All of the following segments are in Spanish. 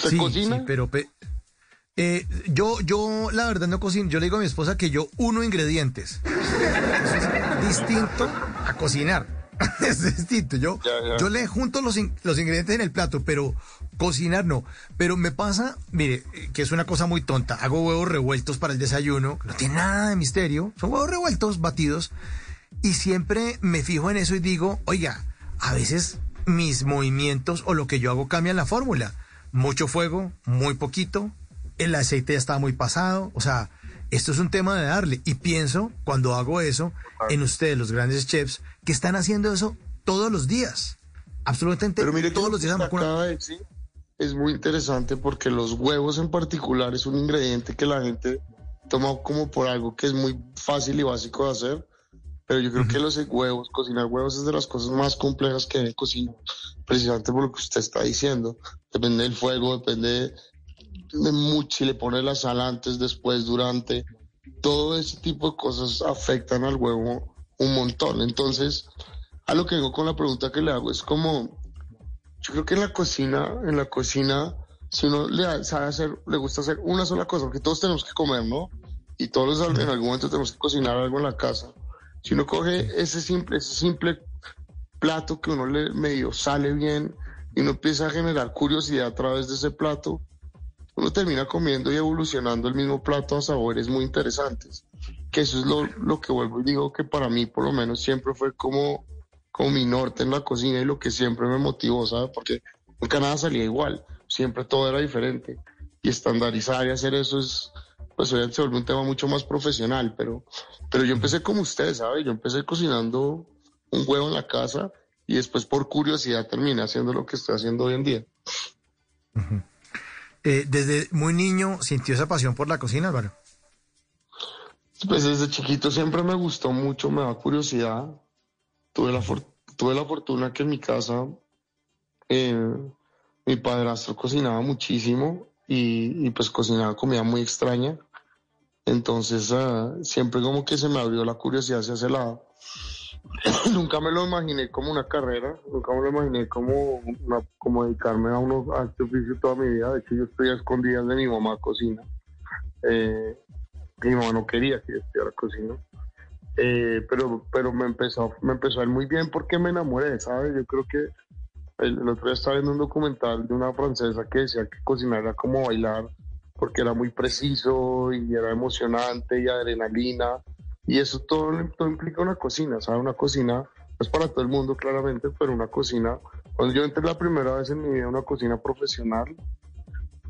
¿Se sí, cocina? Sí, pero pe- eh, yo, yo la verdad no cocino. Yo le digo a mi esposa que yo uno ingredientes. Eso es distinto a cocinar. es distinto. Yo, Ya, ya. yo le junto los, in- los ingredientes en el plato, pero cocinar no. Pero me pasa, mire, que es una cosa muy tonta. Hago huevos revueltos para el desayuno. No tiene nada de misterio. Son huevos revueltos, batidos. Y siempre me fijo en eso y digo, oiga, a veces mis movimientos o lo que yo hago cambian la fórmula. Mucho fuego, muy poquito, el aceite ya está muy pasado, o sea, esto es un tema de darle. Y pienso, cuando hago eso, en ustedes, los grandes chefs, que están haciendo eso todos los días. Absolutamente Pero mire todos lo los días. de es muy interesante porque los huevos en particular es un ingrediente que la gente toma como por algo que es muy fácil y básico de hacer. Pero yo creo que los huevos, cocinar huevos es de las cosas más complejas que hay en cocina, precisamente por lo que usted está diciendo. Depende del fuego, depende de mucho, si le pone la sal antes, después, durante. Todo ese tipo de cosas afectan al huevo un montón. Entonces, a lo que vengo con la pregunta que le hago es como, yo creo que en la cocina, en la cocina, si uno le sabe hacer, le gusta hacer una sola cosa, porque todos tenemos que comer, ¿no? Y todos los- en algún momento tenemos que cocinar algo en la casa. Si uno coge ese simple, ese simple plato que uno le medio sale bien y uno empieza a generar curiosidad a través de ese plato, uno termina comiendo y evolucionando el mismo plato a sabores muy interesantes. Que eso es lo, lo que vuelvo y digo que para mí por lo menos siempre fue como, como mi norte en la cocina y lo que siempre me motivó, ¿sabes? Porque nunca nada salía igual, siempre todo era diferente. Y estandarizar y hacer eso es, pues hoy se vuelve un tema mucho más profesional, pero, pero yo empecé como usted, ¿sabe? Yo empecé cocinando un huevo en la casa y después por curiosidad terminé haciendo lo que estoy haciendo hoy en día. Eh, desde muy niño sintió esa pasión por la cocina, Álvaro. Pues desde chiquito siempre me gustó mucho, me da curiosidad. Tuve la, for- tuve la fortuna que en mi casa eh, mi padrastro cocinaba muchísimo y, y, pues cocinaba comida muy extraña. Entonces ah, siempre como que se me abrió la curiosidad hacia ese lado. nunca me lo imaginé como una carrera, nunca me lo imaginé como, una- como dedicarme a, uno, a este oficio toda mi vida. De hecho yo estoy a de mi mamá cocina. Eh, mi mamá no quería que yo estudiara cocina. Eh, pero pero me empezó, me empezó a ir muy bien porque me enamoré, ¿sabes? Yo creo que el otro día estaba viendo un documental de una francesa que decía que cocinar era como bailar porque era muy preciso y era emocionante y adrenalina y eso todo, todo implica una cocina, ¿sabes? Una cocina no es para todo el mundo claramente, pero una cocina, cuando yo entré la primera vez en mi vida a una cocina profesional,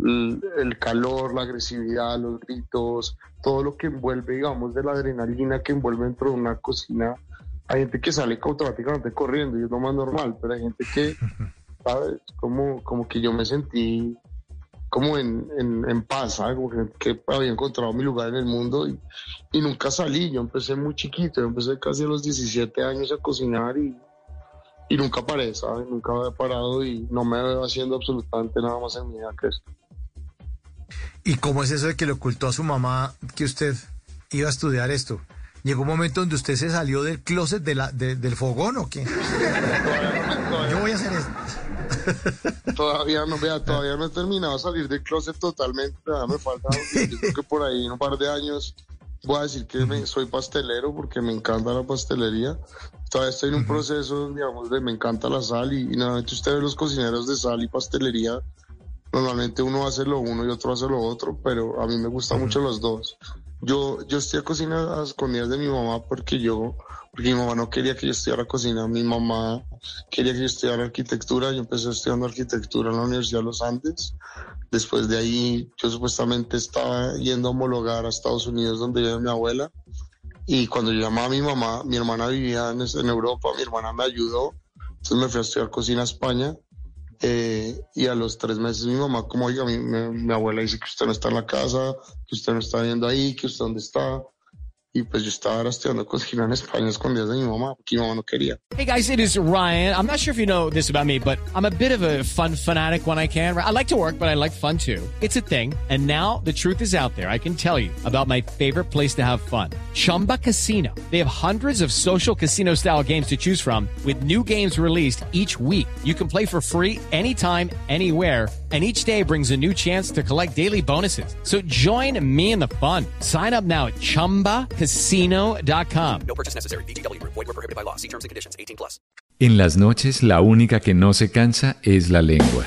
el, el calor, la agresividad, los gritos, todo lo que envuelve, digamos, de la adrenalina que envuelve dentro de una cocina. Hay gente que sale automáticamente corriendo y es lo más normal, pero hay gente que, ¿sabes? Como, como que yo me sentí como en, en, en paz, ¿sabes? Como que, que había encontrado mi lugar en el mundo y, y nunca salí. Yo empecé muy chiquito, yo empecé casi a los 17 años a cocinar y, y nunca paré, ¿sabes? Nunca había parado y no me veo haciendo absolutamente nada más en mi vida que esto. ¿Y cómo es eso de que le ocultó a su mamá que usted iba a estudiar esto? ¿Llegó un momento donde usted se salió del closet de la, de- del fogón o qué? Yo voy a hacer esto. Todavía no, vea, todavía no he terminado de salir del closet totalmente, me falta, yo creo que por ahí en un par de años voy a decir que me- soy pastelero porque me encanta la pastelería. Todavía estoy en un proceso, digamos, de me encanta la sal y, y normalmente usted ve los cocineros de sal y pastelería, normalmente uno hace lo uno y otro hace lo otro, pero a mí me gustan mucho los dos. Yo, yo estoy a cocina a escondidas de mi mamá porque yo, porque mi mamá no quería que yo estudiara cocina, mi mamá quería que yo estudiara arquitectura, yo empecé estudiando arquitectura en la Universidad de los Andes, después de ahí yo supuestamente estaba yendo a homologar a Estados Unidos donde vive mi abuela. Y cuando yo llamaba a mi mamá, mi hermana vivía en, en Europa, mi hermana me ayudó, entonces me fui a estudiar cocina a España. Eh, y a los tres meses mi mamá, como oiga, mi, mi- mi abuela dice que usted no está en la casa, que usted no está viendo ahí, que usted dónde está. Y pues yo estaba en España escondidas de mi mamá, porque mi mamá no quería. Hey guys, it is Ryan. I'm not sure if you know this about me, but I'm a bit of a fun fanatic when I can. I like to work, but I like fun too. It's a thing. And now the truth is out there. I can tell you about my favorite place to have fun. Chumba Casino. They have hundreds of social casino style games to choose from with new games released each week. You can play for free anytime, anywhere. And each day brings a new chance to collect daily bonuses. So join me in the fun. Sign up now at chumbacasino.com. No purchase necessary. VGW Group. Void were prohibited by law. See terms and conditions. 18 plus. En las noches la única que no se cansa es la lengua.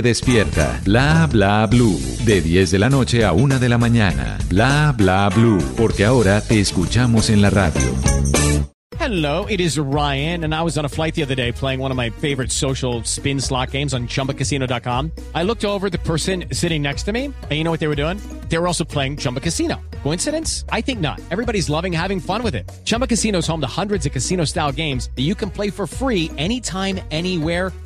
despierta. Bla Bla Blue, de 10 de la noche a 1 de la mañana. Bla Bla Blue, porque ahora te escuchamos en la radio. Hello, it is Ryan, and I was on a flight the other day playing one of my favorite social spin slot games on chumbacasino.com. I looked over the person sitting next to me, and you know what they were doing? They were also playing Chumba Casino. Coincidence? I think not. Everybody's loving having fun with it. Chumba Casino is home to hundreds of casino style games that you can play for free anytime, anywhere,